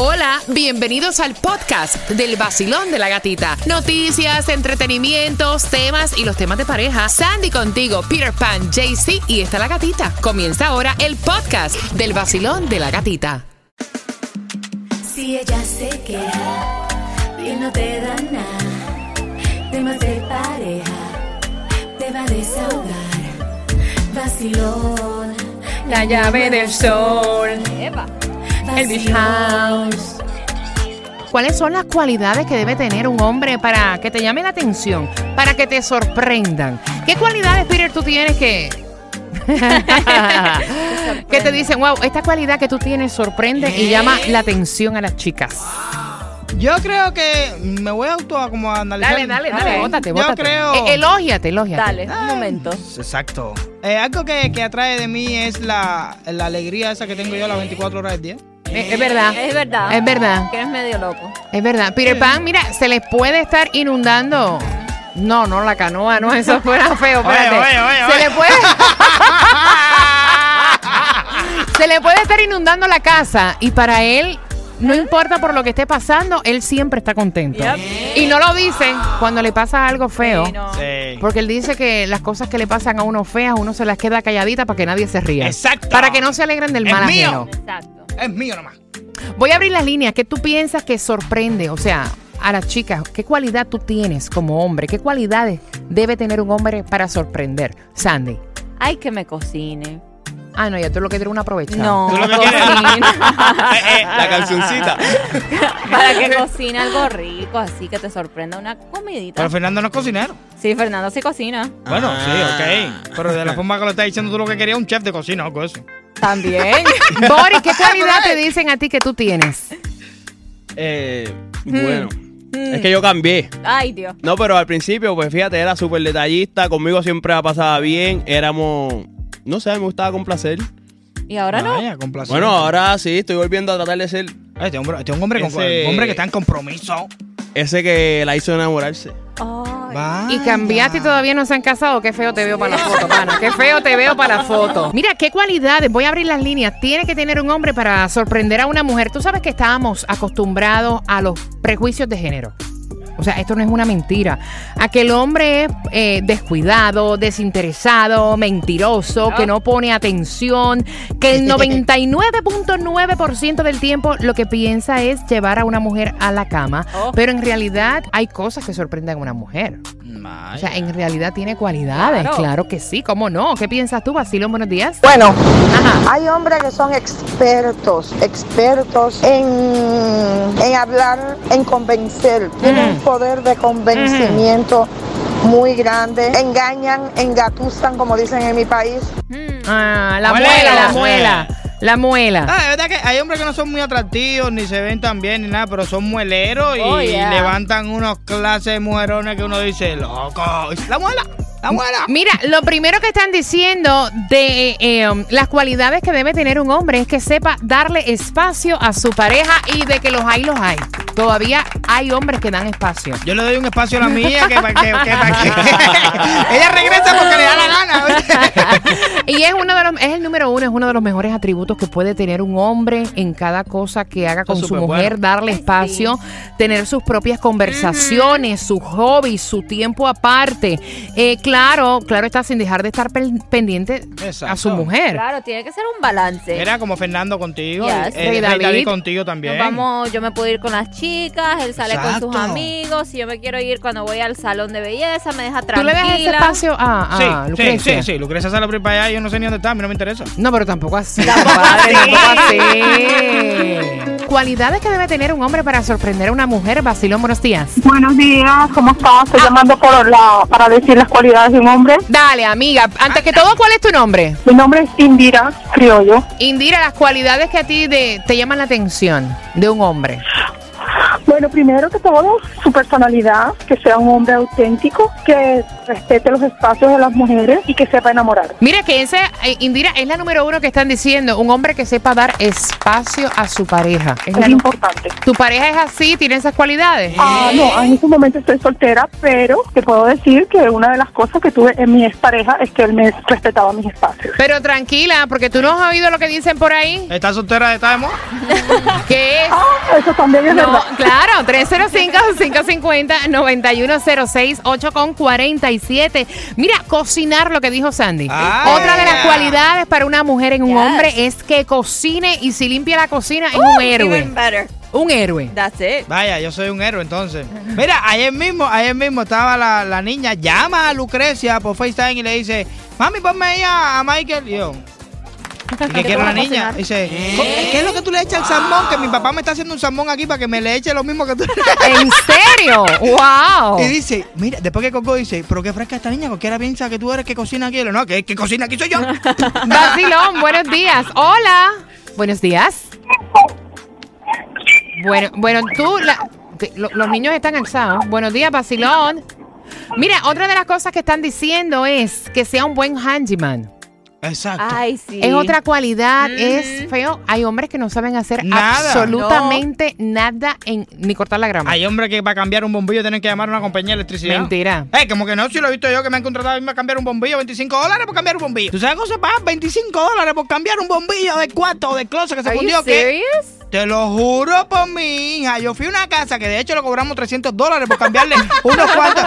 Hola, bienvenidos al podcast del vacilón de la gatita. Noticias, entretenimientos, temas y los temas de pareja. Sandy contigo, Peter Pan, JC y está la gatita. Comienza ahora el podcast del vacilón de la gatita. Si ella se queja y no te da nada, temas de pareja, te va a desahogar. Vacilón, La llave del sol. Beach house. ¿Cuáles son las cualidades que debe tener un hombre para que te llame la atención, para que te sorprendan? ¿Qué cualidades, Peter, tú tienes que... que te dicen, wow, esta cualidad que tú tienes sorprende y llama la atención a las chicas. Yo creo que me voy a auto a como a analizar. Dale, dale, dale, Ok. bótate, Yo bótate. creo. Eh, elógiate, elógiate. Dale, un momento. Exacto. Eh, algo que, que atrae de mí es la, la alegría esa que tengo yo las 24 horas del día. Eh, es verdad. Es verdad. Es verdad. Que eres medio loco. Es verdad. Peter Pan, mira, se les puede estar inundando. No, no, la canoa, no, eso fuera feo. Espérate. oye, oye, se oye. le puede. se le puede estar inundando la casa y para él. No importa por lo que esté pasando, él siempre está contento. Yep. Y no lo dice cuando le pasa algo feo. Sí, no. Sí. Porque él dice que las cosas que le pasan a uno feas, uno se las queda calladita para que nadie se ría. Exacto. Para que no se alegren del Es mal mío. ajeno. Exacto. Es mío nomás. Voy a abrir las líneas. ¿Qué tú piensas que sorprende? O sea, a las chicas, ¿qué cualidad tú tienes como hombre? ¿Qué cualidades debe tener un hombre para sorprender? Sandy. Ay, que me cocine. Ah, no, ya tú lo que eres una aprovechada. No, ¿Tú lo que quieres? cocina. Eh, eh, la cancioncita. Para que cocine algo rico, así que te sorprenda una comidita. Pero Fernando no es cocinero. Sí, Fernando sí cocina. Bueno, Ah. sí, ok. Pero de la forma que lo estás diciendo tú lo que querías un chef de cocina o algo eso. También. Boris, ¿qué cualidad te dicen a ti que tú tienes? Eh, bueno, es que yo cambié. Ay, Dios. No, pero al principio, pues fíjate, era súper detallista. Conmigo siempre la pasaba bien. Éramos. No sé, me gustaba complacer. Y ahora no. Vaya, con. Bueno, ahora sí, estoy volviendo a tratar de ser Este hombre, este es un hombre, con- Ese- un hombre que está en compromiso. ese que la hizo enamorarse. Y cambiaste y todavía no se han casado. Qué feo te veo para la foto, pana. Qué feo te veo para la foto. Mira, qué cualidades, voy a abrir las líneas, tiene que tener un hombre para sorprender a una mujer. Tú sabes que estábamos acostumbrados a los prejuicios de género. O sea, esto no es una mentira. A que el hombre es eh, descuidado, desinteresado, mentiroso, que no pone atención, que el 99.9% del tiempo lo que piensa es llevar a una mujer a la cama. Oh. Pero en realidad hay cosas que sorprenden a una mujer. O sea, en realidad tiene cualidades. Claro, Claro. que sí, ¿cómo no? ¿Qué piensas tú, Basilón? Buenos días. Bueno, Ajá. hay hombres que son expertos, expertos en, en hablar, en convencer. Tienen un poder de convencimiento muy grande. Engañan, engatusan, como dicen en mi país. Ah, la Muela. muela, la muela. La muela. Ah, es verdad que hay hombres que no son muy atractivos, ni se ven tan bien, ni nada, pero son mueleros y Oh, yeah. levantan unos clases de mujerones que uno dice, loco, la muela, la muela. Mira, lo primero que están diciendo de eh, um, las cualidades que debe tener un hombre es que sepa darle espacio a su pareja y de que los hay, los hay. Todavía hay hombres que dan espacio. Yo le doy un espacio a la mía que, que, que, ella regresa porque le da. Y es uno de los, es el número uno, es uno de los mejores atributos que puede tener un hombre en cada cosa que haga con su mujer, bueno. darle espacio, tener sus propias conversaciones, sus hobbies, su tiempo aparte. Eh, claro, claro está sin dejar de estar pen- pendiente a su mujer. Claro, tiene que ser un balance. Era como Fernando contigo, Yes. Sí, David. David. contigo Nos también. vamos, yo me puedo ir con las chicas, él sale con sus amigos, si yo me quiero ir cuando voy al salón de belleza, me deja ¿Tú tranquila. le dejas ese espacio a, a sí, Lucrecia? sí, sí, sí, Lucrecia sale por para allá, yo no sé ni dónde está, a mí no me interesa. No, pero tampoco así. Tampoco compadre, así. tampoco así. Cualidades que debe tener un hombre para sorprender a una mujer. Basilón, buenos días. Buenos días, ¿cómo estás? Estoy llamando por la, para decir las cualidades de un hombre. Dale, amiga. Antes que todo, ¿cuál es tu nombre? Mi nombre es Indira Criollo. Indira, las cualidades que a ti de- te llaman la atención de un hombre. Bueno, primero que todo, su personalidad, que sea un hombre auténtico, que respete los espacios de las mujeres y que sepa enamorar. Mira que ese, eh, Indira, es la número uno que están diciendo. Un hombre que sepa dar espacio a su pareja. Es la Es importante. ¿Tu pareja es así? ¿Tiene esas cualidades? Ah, no, en este momento estoy soltera, pero te puedo decir que una de las cosas que tuve en mi expareja es que él me respetaba mis espacios. Pero tranquila, porque tú no has oído lo que dicen por ahí. ¿Estás soltera de moda? Que es Ah, también es No, verdad. claro, 305-550-9106, 8 con 47. Mira, cocinar lo que dijo Sandy. Ah, Otra de las yeah. cualidades para una mujer en un Yes. hombre es que cocine y si limpia la cocina es un héroe. Un héroe. That's it. Vaya, yo soy un héroe entonces. Mira, ayer mismo, ayer mismo estaba la, la niña, llama a Lucrecia por FaceTime y le dice, mami, ponme ahí a, a Michael. Y yo, ¿y qué quiere la niña? Dice, "Co- ¿qué es lo que tú le echas al salmón? Que mi papá me está haciendo un salmón aquí para que me le eche lo mismo que tú. ¿En serio? ¡Wow! Y dice, mira, después que Coco dice, pero qué fresca esta niña, cualquiera piensa que tú eres que cocina aquí. No, que, que cocina aquí soy yo. Vacilón, buenos días. Hola. Buenos días. Bueno, bueno, tú, la- que lo- los niños están alzados. Buenos días, Vacilón. Mira, otra de las cosas que están diciendo es que sea un buen handyman. Exacto. Ay, sí. Es otra cualidad, es feo. Hay hombres que no saben hacer Nada. absolutamente nada en ni cortar la grama. Hay hombres que para cambiar un bombillo tienen que llamar a una compañía de electricidad. Mentira. Eh, como que no, si lo he visto yo que me han contratado para cambiar un bombillo, 25 dólares por cambiar un bombillo. ¿Tú sabes cómo se pagan 25 dólares por cambiar un bombillo de cuarto o de closet que se fundió? ¿Qué? serious? Te lo juro por mi hija. Yo fui a una casa que de hecho le cobramos 300 dólares por cambiarle unos cuantos.